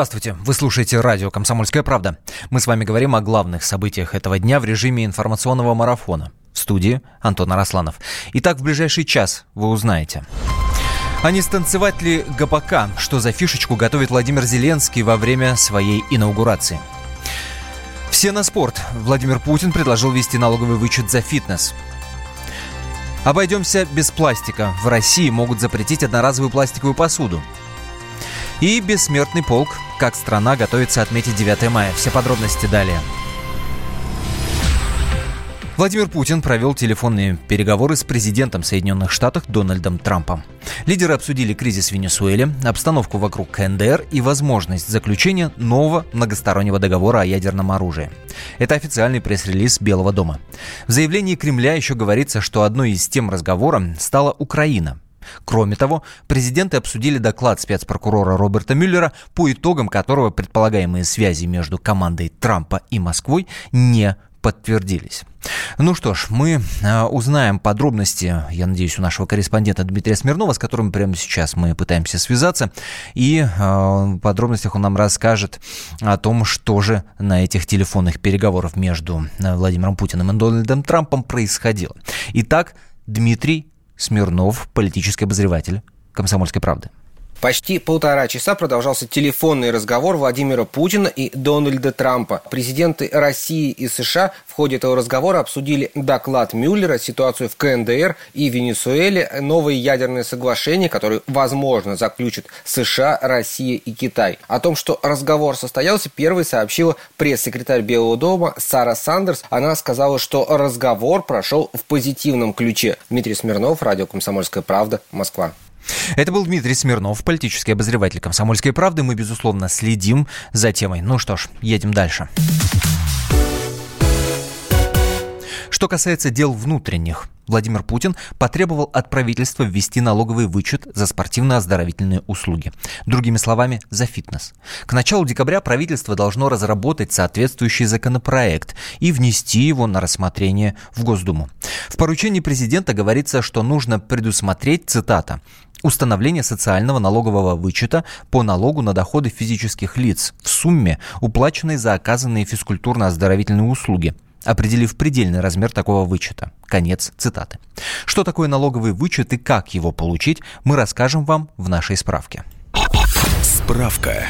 Здравствуйте, вы слушаете радио «Комсомольская правда». Мы с вами говорим о главных событиях этого дня в режиме информационного марафона. В студии Антон Арасланов. Итак, в ближайший час вы узнаете. А не станцевать ли ГПК? Что за фишечку готовит Владимир Зеленский во время своей инаугурации? Все на спорт. Владимир Путин предложил ввести налоговый вычет за фитнес. Обойдемся без пластика. В России могут запретить одноразовую пластиковую посуду. И бессмертный полк. Как страна готовится отметить 9 мая. Все подробности далее. Владимир Путин провел телефонные переговоры с президентом Соединенных Штатов Дональдом Трампом. Лидеры обсудили кризис в Венесуэле, обстановку вокруг КНДР и возможность заключения нового многостороннего договора о ядерном оружии. Это официальный пресс-релиз Белого дома. В заявлении Кремля еще говорится, что одной из тем разговора стала Украина – Кроме того, президенты обсудили доклад спецпрокурора Роберта Мюллера, по итогам которого предполагаемые связи между командой Трампа и Москвой не подтвердились. Ну что ж, мы э, узнаем подробности, я надеюсь, у нашего корреспондента Дмитрия Смирнова, с которым прямо сейчас мы пытаемся связаться, и э, в подробностях он нам расскажет о том, что же на этих телефонных переговорах между э, Владимиром Путиным и Дональдом Трампом происходило. Итак, Дмитрий Смирнов, политический обозреватель «Комсомольской правды». Почти полтора часа продолжался телефонный разговор Владимира Путина и Дональда Трампа. Президенты России и США в ходе этого разговора обсудили доклад Мюллера, ситуацию в КНДР и Венесуэле, новые ядерные соглашения, которые, возможно, заключат США, Россия и Китай. О том, что разговор состоялся, первой сообщила пресс-секретарь Белого дома Сара Сандерс. Она сказала, что разговор прошел в позитивном ключе. Дмитрий Смирнов, радио «Комсомольская правда», Москва. Это был Дмитрий Смирнов, политический обозреватель «Комсомольской правды». Мы, безусловно, следим за темой. Ну что ж, едем дальше. Что касается дел внутренних, Владимир Путин потребовал от правительства ввести налоговый вычет за спортивно-оздоровительные услуги. Другими словами, за фитнес. К началу декабря правительство должно разработать соответствующий законопроект и внести его на рассмотрение в Госдуму. В поручении президента говорится, что нужно предусмотреть, цитата, установление социального налогового вычета по налогу на доходы физических лиц в сумме, уплаченной за оказанные физкультурно-оздоровительные услуги, определив предельный размер такого вычета. Конец цитаты. Что такое налоговый вычет и как его получить, мы расскажем вам в нашей справке. Справка.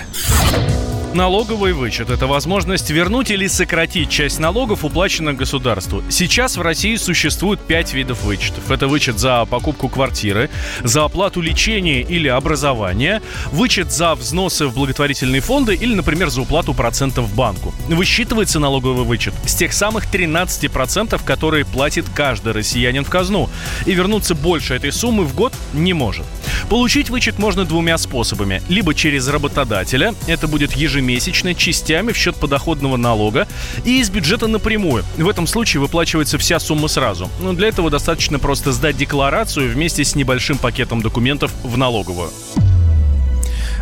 Налоговый вычет – это возможность вернуть или сократить часть налогов, уплаченных государству. Сейчас в России существует пять видов вычетов. Это вычет за покупку квартиры, за оплату лечения или образования, вычет за взносы в благотворительные фонды или, например, за уплату процентов в банку. Высчитывается налоговый вычет с тех самых 13%, которые платит каждый россиянин в казну. И вернуться больше этой суммы в год не может. Получить вычет можно двумя способами. Либо через работодателя, это будет ежемесячно частями в счет подоходного налога и из бюджета напрямую. В этом случае выплачивается вся сумма сразу. Но для этого достаточно просто сдать декларацию вместе с небольшим пакетом документов в налоговую.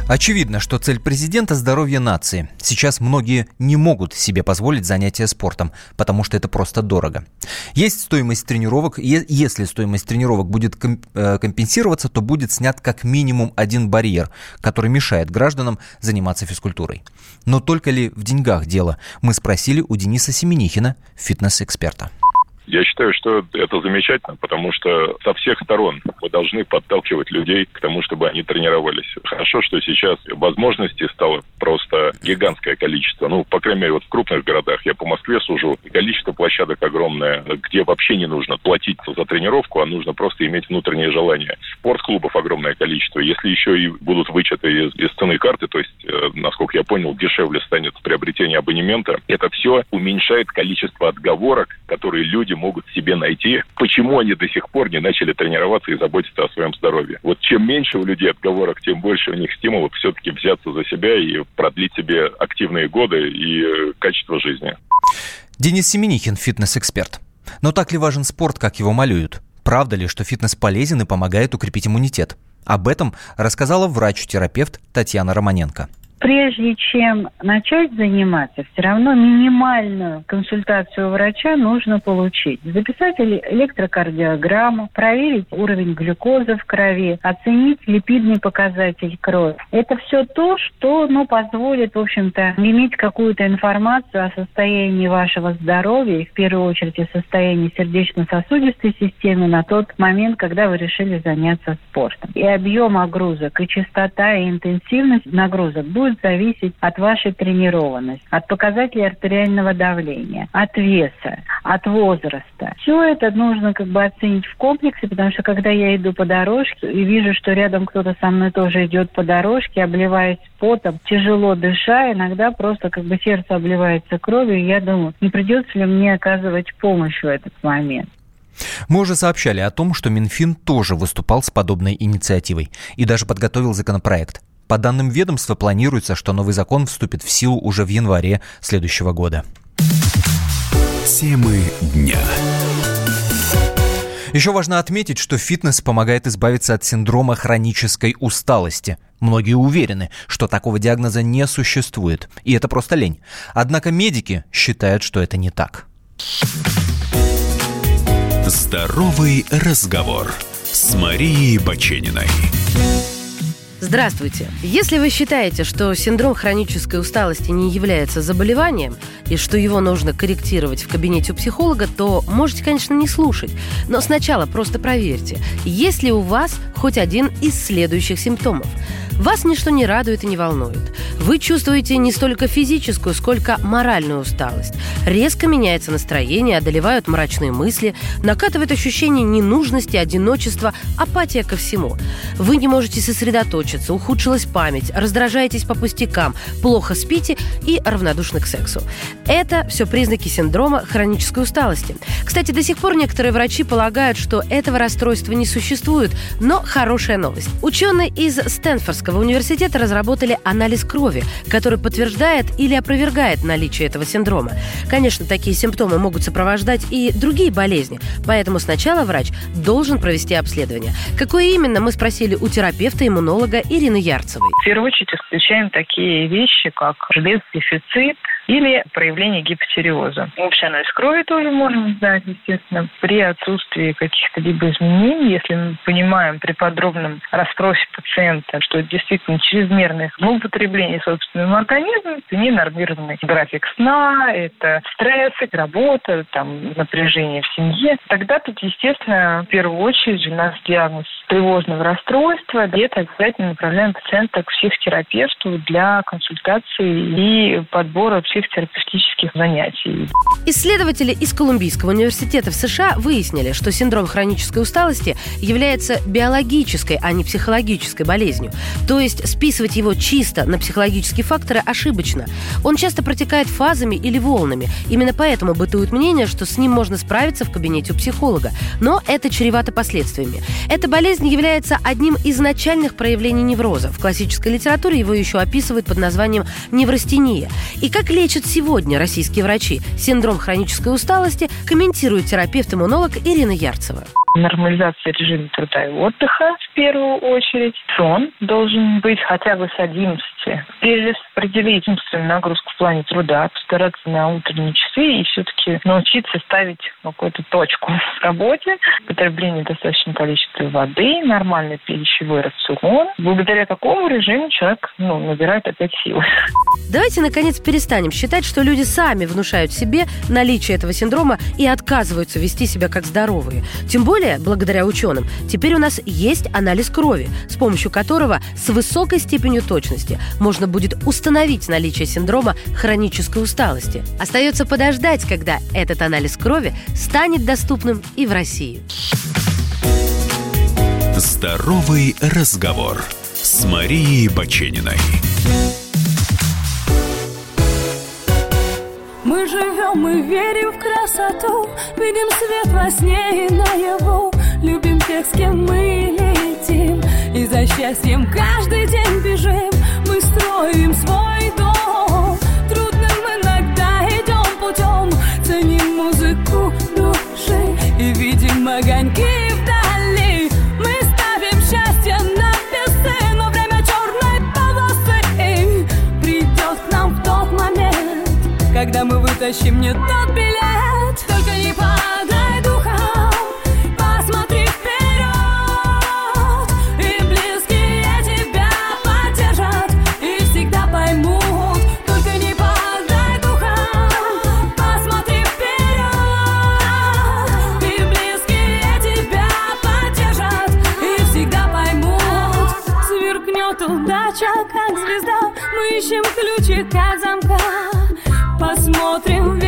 Очевидно, что цель президента – здоровье нации. Сейчас многие не могут себе позволить занятия спортом, потому что это просто дорого. Есть стоимость тренировок, если стоимость тренировок будет э, компенсироваться, то будет снят как минимум один барьер, который мешает гражданам заниматься физкультурой. Но только ли в деньгах дело? Мы спросили у Дениса Семенихина, фитнес-эксперта. Я считаю, что это замечательно, потому что со всех сторон мы должны подталкивать людей к тому, чтобы они тренировались. Хорошо, что сейчас возможностей стало просто гигантское количество. Ну, по крайней мере, вот в крупных городах, я по Москве сужу, количество площадок огромное, где вообще не нужно платить за тренировку, а нужно просто иметь внутреннее желание. Спортклубов огромное количество. Если еще и будут вычеты из, из цены карты, то есть, э, насколько я понял, дешевле станет приобретение абонемента, это все уменьшает количество отговорок, которые люди могут себе найти, почему они до сих пор не начали тренироваться и заботиться о своем здоровье. Вот чем меньше у людей отговорок, тем больше у них стимулов все-таки взяться за себя и продлить себе активные годы и э, качество жизни. Денис Семенихин, фитнес-эксперт. Но так ли важен спорт, как его малюют? Правда ли, что фитнес полезен и помогает укрепить иммунитет? Об этом рассказала врач-терапевт Татьяна Романенко. Прежде чем начать заниматься, все равно минимальную консультацию врача нужно получить. Записать электрокардиограмму, проверить уровень глюкозы в крови, оценить липидный показатель крови. Это все то, что ну, позволит, в общем-то, иметь какую-то информацию о состоянии вашего здоровья и, в первую очередь, о состоянии сердечно-сосудистой системы на тот момент, когда вы решили заняться спортом. И объем нагрузок, и частота, и интенсивность нагрузок будет будет зависеть от вашей тренированности, от показателей артериального давления, от веса, от возраста. Все это нужно как бы оценить в комплексе, потому что когда я иду по дорожке и вижу, что рядом кто-то со мной тоже идет по дорожке, обливаясь потом, тяжело дыша, иногда просто как бы сердце обливается кровью, и я думаю, не придется ли мне оказывать помощь в этот момент. Мы уже сообщали о том, что Минфин тоже выступал с подобной инициативой и даже подготовил законопроект. По данным ведомства, планируется, что новый закон вступит в силу уже в январе следующего года. Темы дня. Еще важно отметить, что фитнес помогает избавиться от синдрома хронической усталости. Многие уверены, что такого диагноза не существует, и это просто лень. Однако медики считают, что это не так. Здоровый разговор с Марией Бачениной. Здравствуйте. Если вы считаете, что синдром хронической усталости не является заболеванием и что его нужно корректировать в кабинете у психолога, то можете, конечно, не слушать. Но сначала просто проверьте, есть ли у вас хоть один из следующих симптомов. Вас ничто не радует и не волнует. Вы чувствуете не столько физическую, сколько моральную усталость. Резко меняется настроение, одолевают мрачные мысли, накатывает ощущение ненужности, одиночества, апатия ко всему. Вы не можете сосредоточиться, ухудшилась память, раздражаетесь по пустякам, плохо спите и равнодушны к сексу. Это все признаки синдрома хронической усталости. Кстати, до сих пор некоторые врачи полагают, что этого расстройства не существует, но хорошая новость. Ученые из Стэнфордского Московского университета разработали анализ крови, который подтверждает или опровергает наличие этого синдрома. Конечно, такие симптомы могут сопровождать и другие болезни, поэтому сначала врач должен провести обследование. Какое именно, мы спросили у терапевта-иммунолога Ирины Ярцевой. В первую очередь исключаем такие вещи, как железодефицит, или проявление гипотериоза. Общий анализ крови тоже можем сдать, естественно, при отсутствии каких-то либо изменений, если мы понимаем при подробном расспросе пациента, что действительно чрезмерное злоупотребление собственным организмом, это ненормированный график сна, это стресс, работа, там, напряжение в семье, тогда тут, естественно, в первую очередь у нас диагноз тревожного расстройства, где-то обязательно направляем пациента к психотерапевту для консультации и подбора психотерапевтических занятий. Исследователи из Колумбийского университета в США выяснили, что синдром хронической усталости является биологической, а не психологической болезнью. То есть списывать его чисто на психологические факторы ошибочно. Он часто протекает фазами или волнами. Именно поэтому бытует мнение, что с ним можно справиться в кабинете у психолога. Но это чревато последствиями. Эта болезнь является одним из начальных проявлений невроза. В классической литературе его еще описывают под названием неврастения. И как лечат сегодня российские врачи синдром хронической усталости, комментирует терапевт-иммунолог Ирина Ярцева нормализация режима труда и отдыха в первую очередь. Сон должен быть хотя бы с 11. Перераспределить умственную нагрузку в плане труда, постараться на утренние часы и все-таки научиться ставить какую-то точку в работе. Потребление достаточного количества воды, нормальный пищевой рацион. Благодаря такому режиму человек ну, набирает опять силы. Давайте, наконец, перестанем считать, что люди сами внушают себе наличие этого синдрома и отказываются вести себя как здоровые. Тем более, благодаря ученым, теперь у нас есть анализ крови, с помощью которого с высокой степенью точности можно будет установить наличие синдрома хронической усталости. Остается подождать, когда этот анализ крови станет доступным и в России. Здоровый разговор с Марией Бачениной. Мы живем, мы верим в красоту Видим свет во сне и наяву Любим тех, с кем мы летим И за счастьем каждый день бежим Строим свой дом. Трудным иногда идем путем Ценим музыку души И видим огоньки вдали. Мы ставим счастье на весы Но время черной полосы Придет нам в тот момент Когда мы вытащим не тот билет. Ищем ключик от замка. Посмотрим вверх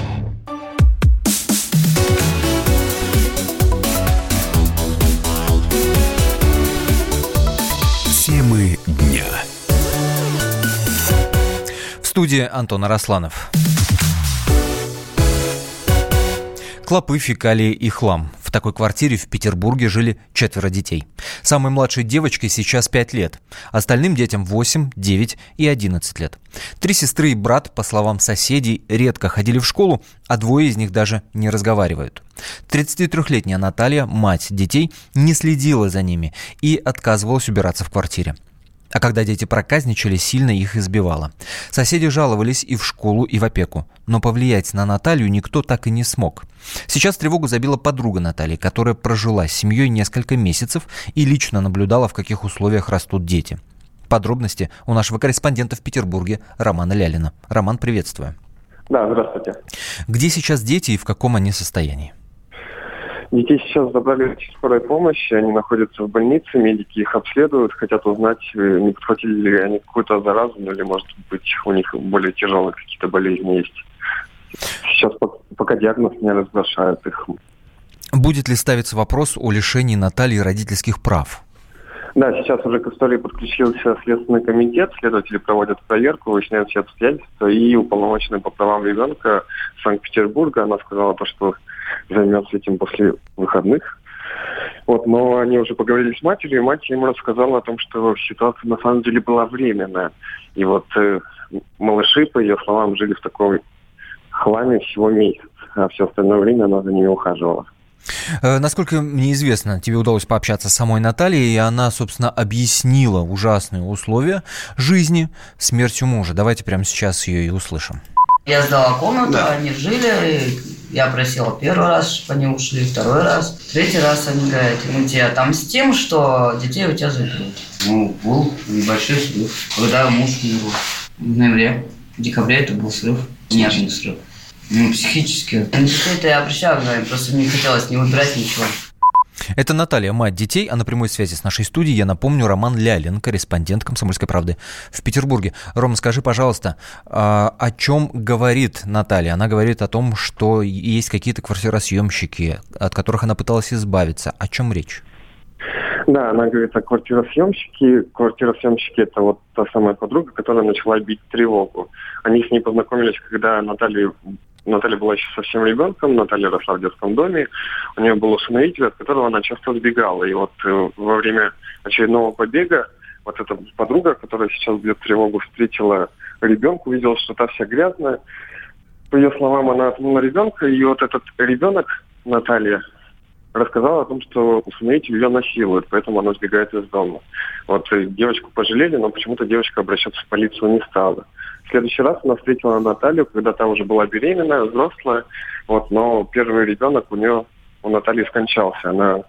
Студии Антон Арасланов. Клопы, фекалии и хлам. В такой квартире в Петербурге жили четверо детей. Самой младшей девочке сейчас 5 лет. Остальным детям 8, 9 и 11 лет. Три сестры и брат, по словам соседей, редко ходили в школу, а двое из них даже не разговаривают. 33-летняя Наталья, мать детей, не следила за ними и отказывалась убираться в квартире. А когда дети проказничали, сильно их избивала. Соседи жаловались и в школу, и в опеку. Но повлиять на Наталью никто так и не смог. Сейчас тревогу забила подруга Натальи, которая прожила с семьей несколько месяцев и лично наблюдала, в каких условиях растут дети. Подробности у нашего корреспондента в Петербурге Романа Лялина. Роман, приветствую. Да, здравствуйте. Где сейчас дети и в каком они состоянии? Детей сейчас забрали из скорой помощи, они находятся в больнице, медики их обследуют, хотят узнать, э, не подхватили ли они какую-то заразу, ну или, может быть, у них более тяжелые какие-то болезни есть. Сейчас пок- пока диагноз не разглашают их. Будет ли ставиться вопрос о лишении Натальи родительских прав? Да, сейчас уже к истории подключился Следственный комитет, следователи проводят проверку, выясняют все обстоятельства, и уполномоченная по правам ребенка Санкт-Петербурга, она сказала то, что займется этим после выходных. Вот, но они уже поговорили с матерью, и мать ему рассказала о том, что ситуация на самом деле была временная. И вот э, малыши, по ее словам, жили в такой хламе всего месяц, а все остальное время она за ними ухаживала. Э, Насколько мне известно, тебе удалось пообщаться с самой Натальей, и она, собственно, объяснила ужасные условия жизни смертью мужа. Давайте прямо сейчас ее и услышим. Я сдала комнату, они жили, я просила первый раз, чтобы они ушли, второй раз. Третий раз они говорят, мы тебе отомстим, что детей у тебя заберут. Ну, был небольшой срыв. Когда муж умер в ноябре, в декабре это был срыв, нервный срыв. Ну, психически. На детей-то я обращалась, говорю, просто не хотелось не выбирать ничего. Это Наталья, мать детей, а на прямой связи с нашей студией, я напомню, Роман Лялин, корреспондент «Комсомольской правды» в Петербурге. Рома, скажи, пожалуйста, а, о чем говорит Наталья? Она говорит о том, что есть какие-то квартиросъемщики, от которых она пыталась избавиться. О чем речь? Да, она говорит о квартиросъемщике. Квартиросъемщики – это вот та самая подруга, которая начала бить тревогу. Они с ней познакомились, когда Наталья, Наталья была еще совсем ребенком, Наталья росла в детском доме. У нее был усыновитель, от которого она часто сбегала. И вот э, во время очередного побега вот эта подруга, которая сейчас бьет тревогу, встретила ребенка, увидела, что та вся грязная. По ее словам, она отмыла ребенка, и вот этот ребенок, Наталья, рассказала о том, что усыновитель ее насилует, поэтому она сбегает из дома. Вот девочку пожалели, но почему-то девочка обращаться в полицию не стала. В следующий раз она встретила Наталью, когда та уже была беременная, взрослая, вот, но первый ребенок у нее, у Натальи скончался. Она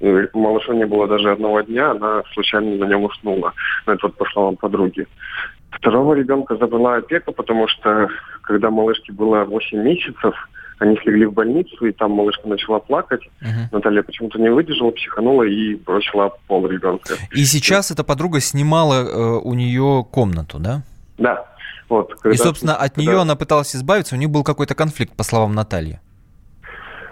э, малышу не было даже одного дня, она случайно на нем уснула. Ну, это вот по словам подруги. Второго ребенка забрала опека, потому что когда малышке было 8 месяцев, они слегли в больницу, и там малышка начала плакать. Uh-huh. Наталья почему-то не выдержала, психанула и бросила пол ребенка. И сейчас эта подруга снимала э, у нее комнату, да? Да. Вот, когда, и, собственно, от когда... нее она пыталась избавиться, у них был какой-то конфликт, по словам Натальи.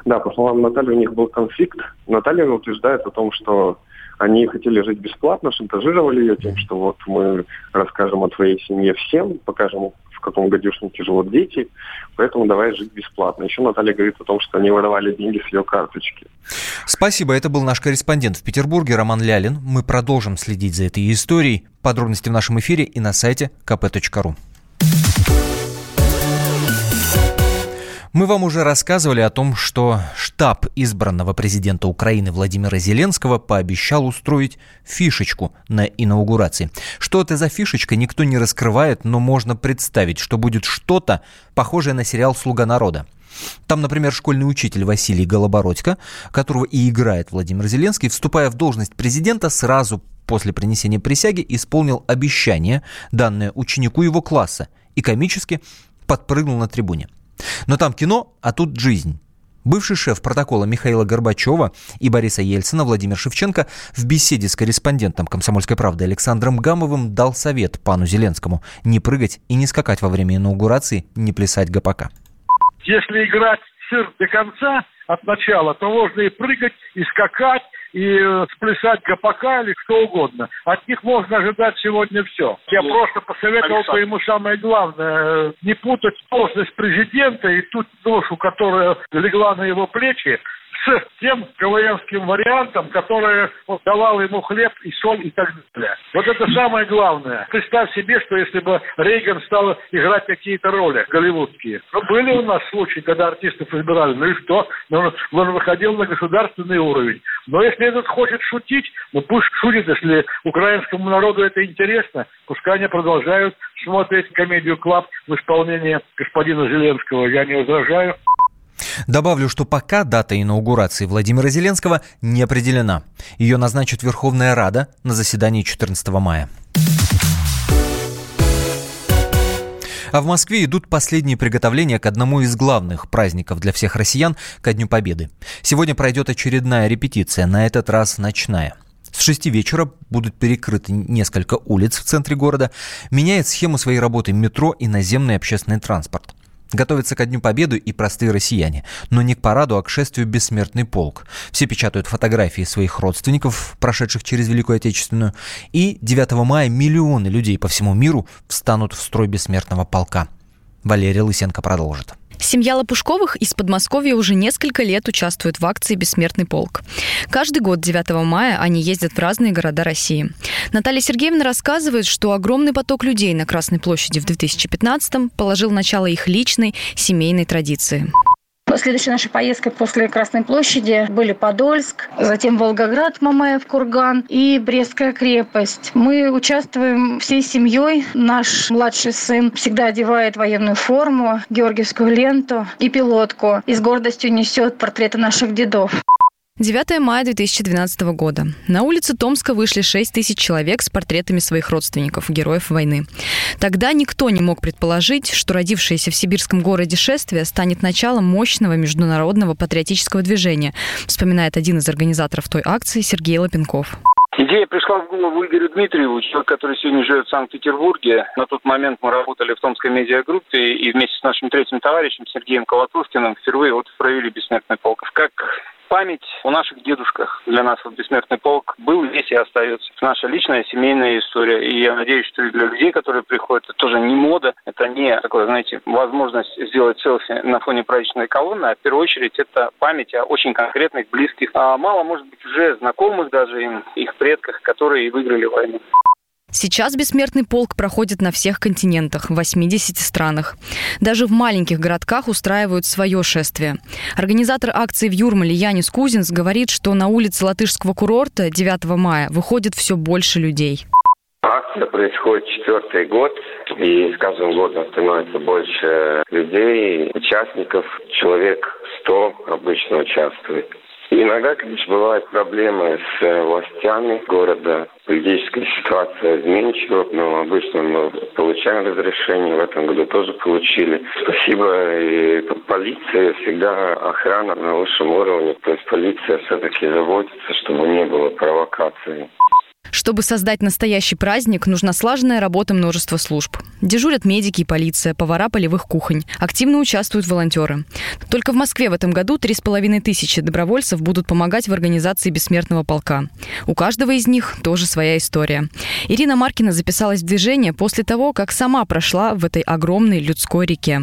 Да, по словам Натальи, у них был конфликт. Наталья утверждает о том, что они хотели жить бесплатно, шантажировали ее тем, что вот мы расскажем о твоей семье всем, покажем, в каком гадюшнике живут дети, поэтому давай жить бесплатно. Еще Наталья говорит о том, что они воровали деньги с ее карточки. Спасибо, это был наш корреспондент в Петербурге Роман Лялин. Мы продолжим следить за этой историей. Подробности в нашем эфире и на сайте kp.ru. Мы вам уже рассказывали о том, что штаб избранного президента Украины Владимира Зеленского пообещал устроить фишечку на инаугурации. Что это за фишечка, никто не раскрывает, но можно представить, что будет что-то похожее на сериал «Слуга народа». Там, например, школьный учитель Василий Голобородько, которого и играет Владимир Зеленский, вступая в должность президента, сразу после принесения присяги исполнил обещание, данное ученику его класса, и комически подпрыгнул на трибуне. Но там кино, а тут жизнь. Бывший шеф протокола Михаила Горбачева и Бориса Ельцина Владимир Шевченко в беседе с корреспондентом «Комсомольской правды» Александром Гамовым дал совет пану Зеленскому не прыгать и не скакать во время инаугурации, не плясать ГПК. Если играть цирк до конца, от начала, то можно и прыгать, и скакать, и э, сплясать ГПК или что угодно. От них можно ожидать сегодня все. Я ну, просто посоветовал бы ему самое главное, э, не путать должность президента и ту ношу, которая легла на его плечи, с тем КВНским вариантом, который давал ему хлеб и соль и так далее. Вот это самое главное. Представь себе, что если бы Рейган стал играть какие-то роли голливудские. Ну, были у нас случаи, когда артистов избирали, ну и что? Ну, он выходил на государственный уровень. Но если этот хочет шутить, ну пусть шутит, если украинскому народу это интересно, пускай они продолжают смотреть Comedy Club в исполнении господина Зеленского. Я не возражаю. Добавлю, что пока дата инаугурации Владимира Зеленского не определена. Ее назначит Верховная Рада на заседании 14 мая. А в Москве идут последние приготовления к одному из главных праздников для всех россиян – ко Дню Победы. Сегодня пройдет очередная репетиция, на этот раз ночная. С 6 вечера будут перекрыты несколько улиц в центре города. Меняет схему своей работы метро и наземный общественный транспорт. Готовятся ко Дню Победы и простые россияне, но не к параду, а к шествию «Бессмертный полк». Все печатают фотографии своих родственников, прошедших через Великую Отечественную, и 9 мая миллионы людей по всему миру встанут в строй «Бессмертного полка». Валерия Лысенко продолжит. Семья Лопушковых из Подмосковья уже несколько лет участвует в акции «Бессмертный полк». Каждый год 9 мая они ездят в разные города России. Наталья Сергеевна рассказывает, что огромный поток людей на Красной площади в 2015-м положил начало их личной семейной традиции. Следующей нашей поездкой после Красной площади были Подольск, затем Волгоград, Мамаев, Курган и Брестская крепость. Мы участвуем всей семьей. Наш младший сын всегда одевает военную форму, георгиевскую ленту и пилотку и с гордостью несет портреты наших дедов. 9 мая 2012 года. На улице Томска вышли 6 тысяч человек с портретами своих родственников, героев войны. Тогда никто не мог предположить, что родившееся в сибирском городе шествие станет началом мощного международного патриотического движения, вспоминает один из организаторов той акции Сергей Лапенков. Идея пришла в голову Игорю Дмитриеву, человек, который сегодня живет в Санкт-Петербурге. На тот момент мы работали в Томской медиагруппе и вместе с нашим третьим товарищем Сергеем Колотушкиным впервые вот провели «Бессмертный полк». Как память о наших дедушках для нас вот бессмертный полк был, есть и остается. Это наша личная семейная история. И я надеюсь, что и для людей, которые приходят, это тоже не мода, это не такое, знаете, возможность сделать селфи на фоне праздничной колонны, а в первую очередь это память о очень конкретных, близких, а мало, может быть, уже знакомых даже им, их предках, которые выиграли войну. Сейчас бессмертный полк проходит на всех континентах, в 80 странах. Даже в маленьких городках устраивают свое шествие. Организатор акции в Юрмале Янис Кузинс говорит, что на улице латышского курорта 9 мая выходит все больше людей. Акция происходит четвертый год, и с каждым годом становится больше людей, участников. Человек 100 обычно участвует. Иногда, конечно, бывают проблемы с э, властями города. Политическая ситуация изменчива, но обычно мы получаем разрешение. В этом году тоже получили. Спасибо и полиции. Всегда охрана на высшем уровне. То есть полиция все-таки заботится, чтобы не было провокаций. Чтобы создать настоящий праздник, нужна слаженная работа множества служб. Дежурят медики и полиция, повара полевых кухонь. Активно участвуют волонтеры. Только в Москве в этом году три с половиной тысячи добровольцев будут помогать в организации бессмертного полка. У каждого из них тоже своя история. Ирина Маркина записалась в движение после того, как сама прошла в этой огромной людской реке.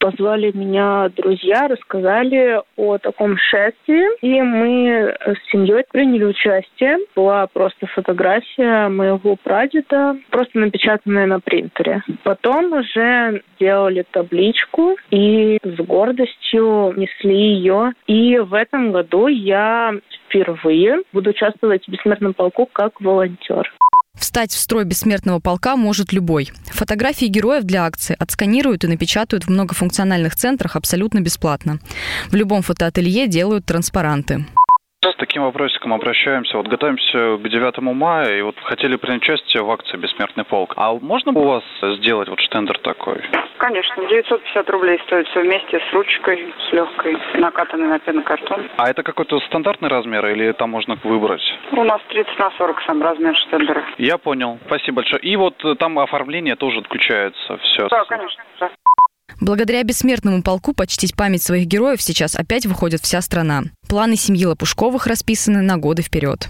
Позвали меня друзья, рассказали о таком шествии, и мы с семьей приняли участие. Была просто фотография моего прадеда, просто напечатанная на принтере. Потом уже сделали табличку и с гордостью несли ее. И в этом году я впервые буду участвовать в бессмертном полку как волонтер. Встать в строй бессмертного полка может любой. Фотографии героев для акции отсканируют и напечатают в многофункциональных центрах абсолютно бесплатно. В любом фотоателье делают транспаранты. С таким вопросиком обращаемся. Вот готовимся к 9 мая и вот хотели принять участие в акции «Бессмертный полк». А можно у вас сделать вот штендер такой? Конечно, 950 рублей стоит все вместе с ручкой, с легкой, накатанной на пенокартон. А это какой-то стандартный размер или там можно выбрать? У нас 30 на 40 сам размер штендера. Я понял. Спасибо большое. И вот э, там оформление тоже отключается. Все. Да, конечно. Да. Благодаря бессмертному полку почтить память своих героев сейчас опять выходит вся страна. Планы семьи Лопушковых расписаны на годы вперед.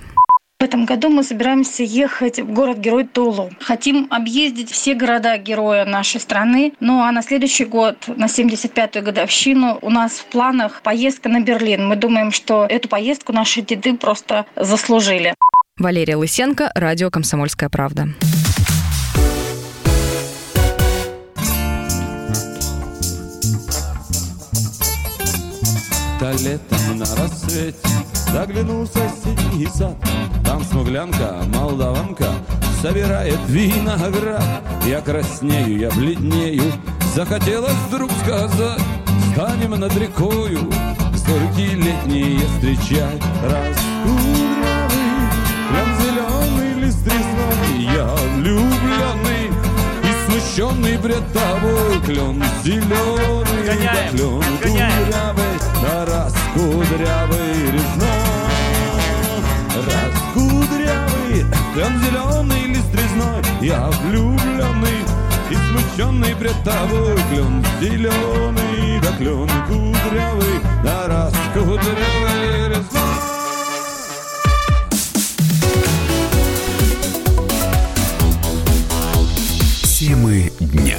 В этом году мы собираемся ехать в город-герой Тулу. Хотим объездить все города-героя нашей страны. Ну а на следующий год, на 75-ю годовщину, у нас в планах поездка на Берлин. Мы думаем, что эту поездку наши деды просто заслужили. Валерия Лысенко, радио «Комсомольская правда». Да летом на рассвете заглянул в соседний сад. Там смуглянка, молдаванка собирает виноград. Я краснею, я бледнею, захотелось вдруг сказать Станем над рекою зорьки летние встречать Раскурявый, прям зеленый лист резной. Я влюбленный и смущенный пред тобой Клен зеленый, Гоняем, да клен кудрявый Да раскудрявый резной. Раскудрявый, клен зеленый лист резной. Я влюбленный и смущенный пред тобой. Клен зеленый, да клен кудрявый. Да раскудрявый резной. Темы дня.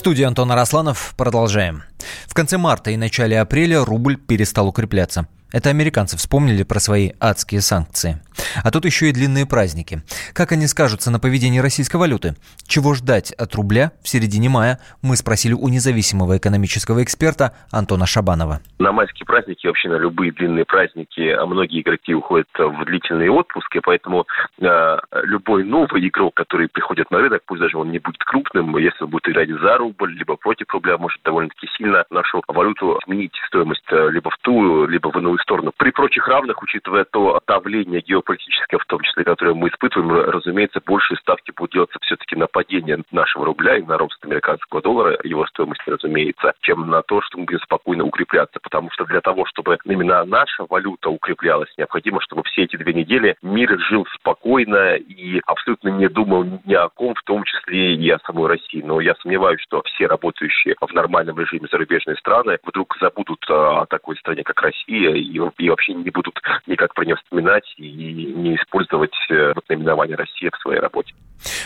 Студии Антон Арасланов. Продолжаем. В конце марта и начале апреля рубль перестал укрепляться. Это американцы вспомнили про свои адские санкции. А тут еще и длинные праздники. Как они скажутся на поведении российской валюты? Чего ждать от рубля в середине мая? Мы спросили у независимого экономического эксперта Антона Шабанова. На майские праздники, вообще на любые длинные праздники, а многие игроки уходят в длительные отпуски, поэтому э, любой новый игрок, который приходит на рынок, пусть даже он не будет крупным, если он будет играть за рубль, либо против рубля, может довольно-таки сильно нашу валюту изменить стоимость э, либо в ту, либо в иную сторону. При прочих равных, учитывая то давление геополитическое, геополитическое в том числе, которое мы испытываем, разумеется, большие ставки будут делаться все-таки на падение нашего рубля и на рост американского доллара, его стоимости, разумеется, чем на то, что мы будем спокойно укрепляться. Потому что для того, чтобы именно наша валюта укреплялась, необходимо, чтобы все эти две недели мир жил спокойно и абсолютно не думал ни о ком, в том числе и о самой России. Но я сомневаюсь, что все работающие в нормальном режиме зарубежные страны вдруг забудут о такой стране, как Россия, и вообще не будут никак про нее вспоминать и не использовать э, наименование Россия в своей работе.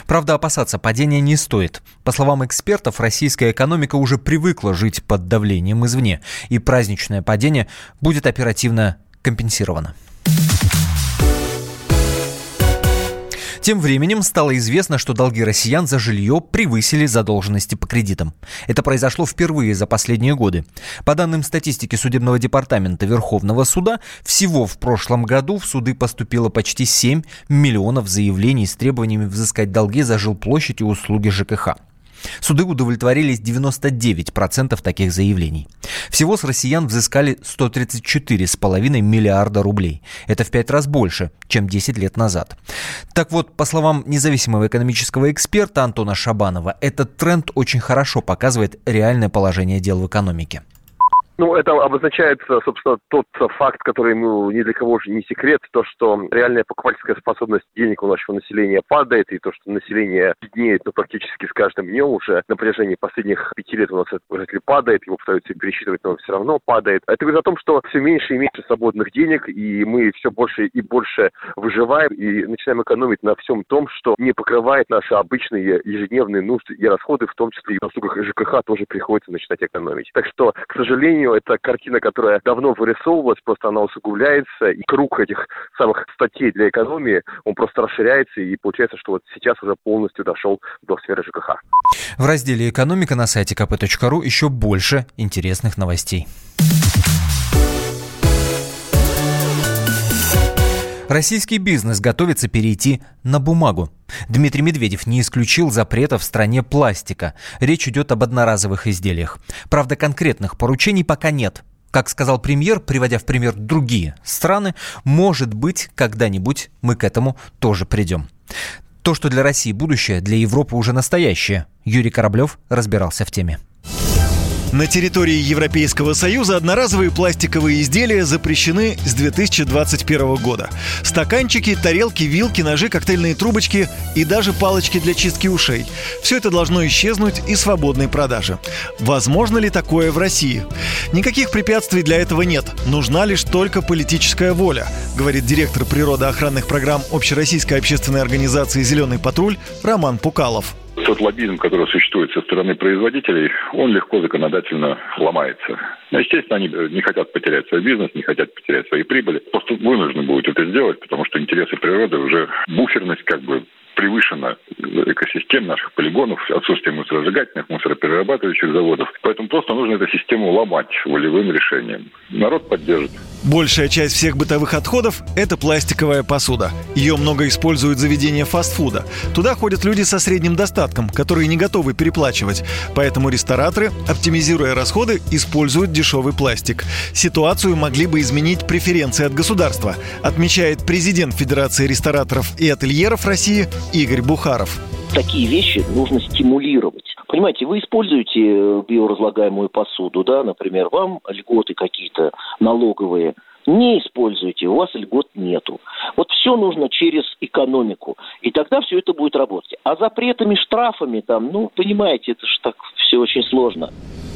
Правда, опасаться падения не стоит. По словам экспертов, российская экономика уже привыкла жить под давлением извне, и праздничное падение будет оперативно компенсировано. Тем временем стало известно, что долги россиян за жилье превысили задолженности по кредитам. Это произошло впервые за последние годы. По данным статистики Судебного департамента Верховного суда, всего в прошлом году в суды поступило почти 7 миллионов заявлений с требованиями взыскать долги за жилплощадь и услуги ЖКХ. Суды удовлетворились 99% таких заявлений. Всего с россиян взыскали 134,5 миллиарда рублей. Это в пять раз больше, чем 10 лет назад. Так вот, по словам независимого экономического эксперта Антона Шабанова, этот тренд очень хорошо показывает реальное положение дел в экономике. Ну, это обозначает, собственно, тот факт, который ну, ни для кого же не секрет, то, что реальная покупательская способность денег у нашего населения падает, и то, что население беднеет ну, практически с каждым днем уже на протяжении последних пяти лет у нас этот показатель падает, его пытаются пересчитывать, но он все равно падает. Это говорит о том, что все меньше и меньше свободных денег, и мы все больше и больше выживаем и начинаем экономить на всем том, что не покрывает наши обычные ежедневные нужды и расходы, в том числе и в услугах ЖКХ тоже приходится начинать экономить. Так что, к сожалению, сожалению, это картина, которая давно вырисовывалась, просто она усугубляется, и круг этих самых статей для экономии, он просто расширяется, и получается, что вот сейчас уже полностью дошел до сферы ЖКХ. В разделе «Экономика» на сайте kp.ru еще больше интересных новостей. Российский бизнес готовится перейти на бумагу. Дмитрий Медведев не исключил запрета в стране пластика. Речь идет об одноразовых изделиях. Правда, конкретных поручений пока нет. Как сказал премьер, приводя в пример другие страны, может быть, когда-нибудь мы к этому тоже придем. То, что для России будущее, для Европы уже настоящее. Юрий Кораблев разбирался в теме. На территории Европейского Союза одноразовые пластиковые изделия запрещены с 2021 года. Стаканчики, тарелки, вилки, ножи, коктейльные трубочки и даже палочки для чистки ушей. Все это должно исчезнуть из свободной продажи. Возможно ли такое в России? Никаких препятствий для этого нет. Нужна лишь только политическая воля, говорит директор природоохранных программ Общероссийской общественной организации «Зеленый патруль» Роман Пукалов тот лоббизм, который существует со стороны производителей, он легко законодательно ломается. Ну, естественно, они не хотят потерять свой бизнес, не хотят потерять свои прибыли. Просто вынуждены будут это сделать, потому что интересы природы уже буферность как бы превышена экосистем наших полигонов, отсутствие мусоросжигательных, мусороперерабатывающих заводов. Поэтому просто нужно эту систему ломать волевым решением. Народ поддержит. Большая часть всех бытовых отходов – это пластиковая посуда. Ее много используют заведения фастфуда. Туда ходят люди со средним достатком, которые не готовы переплачивать. Поэтому рестораторы, оптимизируя расходы, используют дешевый пластик. Ситуацию могли бы изменить преференции от государства, отмечает президент Федерации рестораторов и ательеров России Игорь Бухаров. Такие вещи нужно стимулировать. Понимаете, вы используете э, биоразлагаемую посуду, да, например, вам льготы какие-то налоговые, не используете, у вас льгот нету. Вот все нужно через экономику, и тогда все это будет работать. А запретами, штрафами там, ну, понимаете, это же так все очень сложно.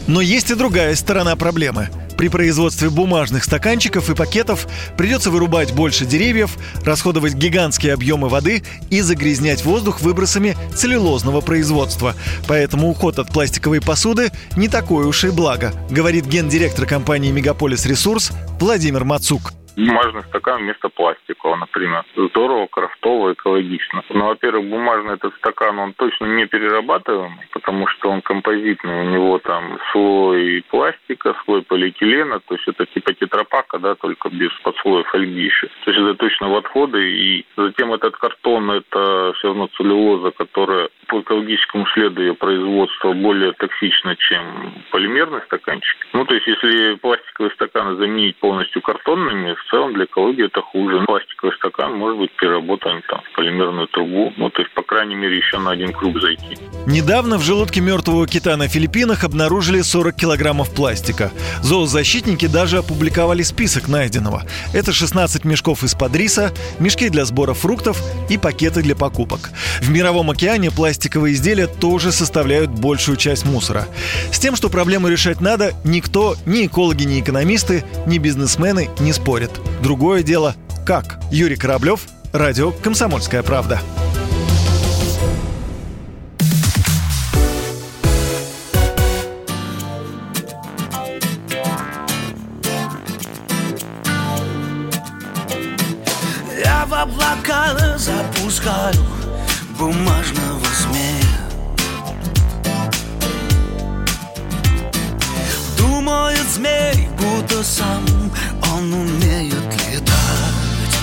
Но есть и другая сторона проблемы. При производстве бумажных стаканчиков и пакетов придется вырубать больше деревьев, расходовать гигантские объемы воды и загрязнять воздух выбросами целлюлозного производства. Поэтому уход от пластиковой посуды не такое уж и благо, говорит гендиректор компании «Мегаполис Ресурс» Владимир Мацук бумажный стакан вместо пластикового, например. Здорово, крафтово, экологично. Но, во-первых, бумажный этот стакан, он точно не перерабатываемый, потому что он композитный, у него там слой пластика, слой полиэтилена, то есть это типа тетрапака, да, только без подслоя фольги еще. То есть это точно в отходы, и затем этот картон, это все равно целлюлоза, которая экологическому следу ее производства более токсично, чем полимерный стаканчик. Ну, то есть, если пластиковые стаканы заменить полностью картонными, в целом для экологии это хуже. Пластиковый стакан может быть переработан там, в полимерную трубу. Ну, то есть, по крайней мере, еще на один круг зайти. Недавно в желудке мертвого кита на Филиппинах обнаружили 40 килограммов пластика. Зоозащитники даже опубликовали список найденного. Это 16 мешков из-под риса, мешки для сбора фруктов и пакеты для покупок. В Мировом океане пластиковые изделия тоже составляют большую часть мусора. С тем, что проблему решать надо, никто, ни экологи, ни экономисты, ни бизнесмены не спорят. Другое дело – как? Юрий Кораблев, Радио «Комсомольская правда». Я в облака запускаю бумажного змея Думает змей, будто сам он умеет летать.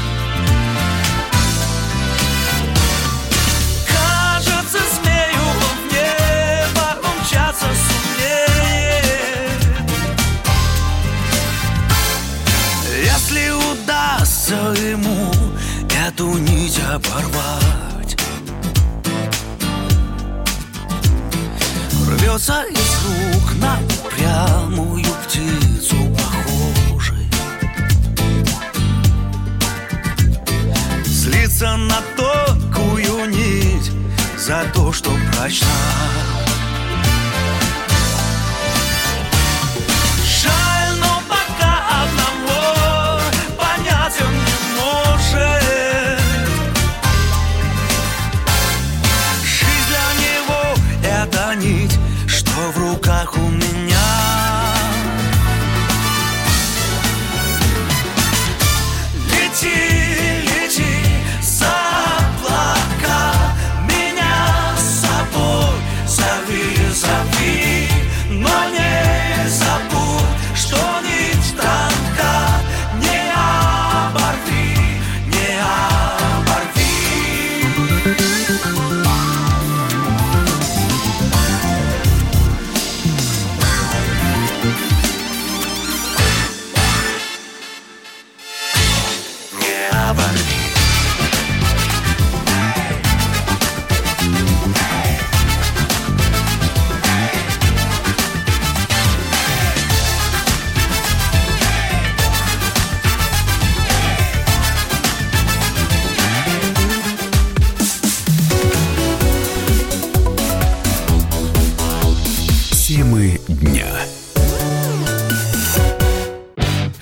Кажется, змею он в небо умчаться сумеет. Если удастся ему эту нить оборвать Рвется из рук На тонкую нить за то, что прочна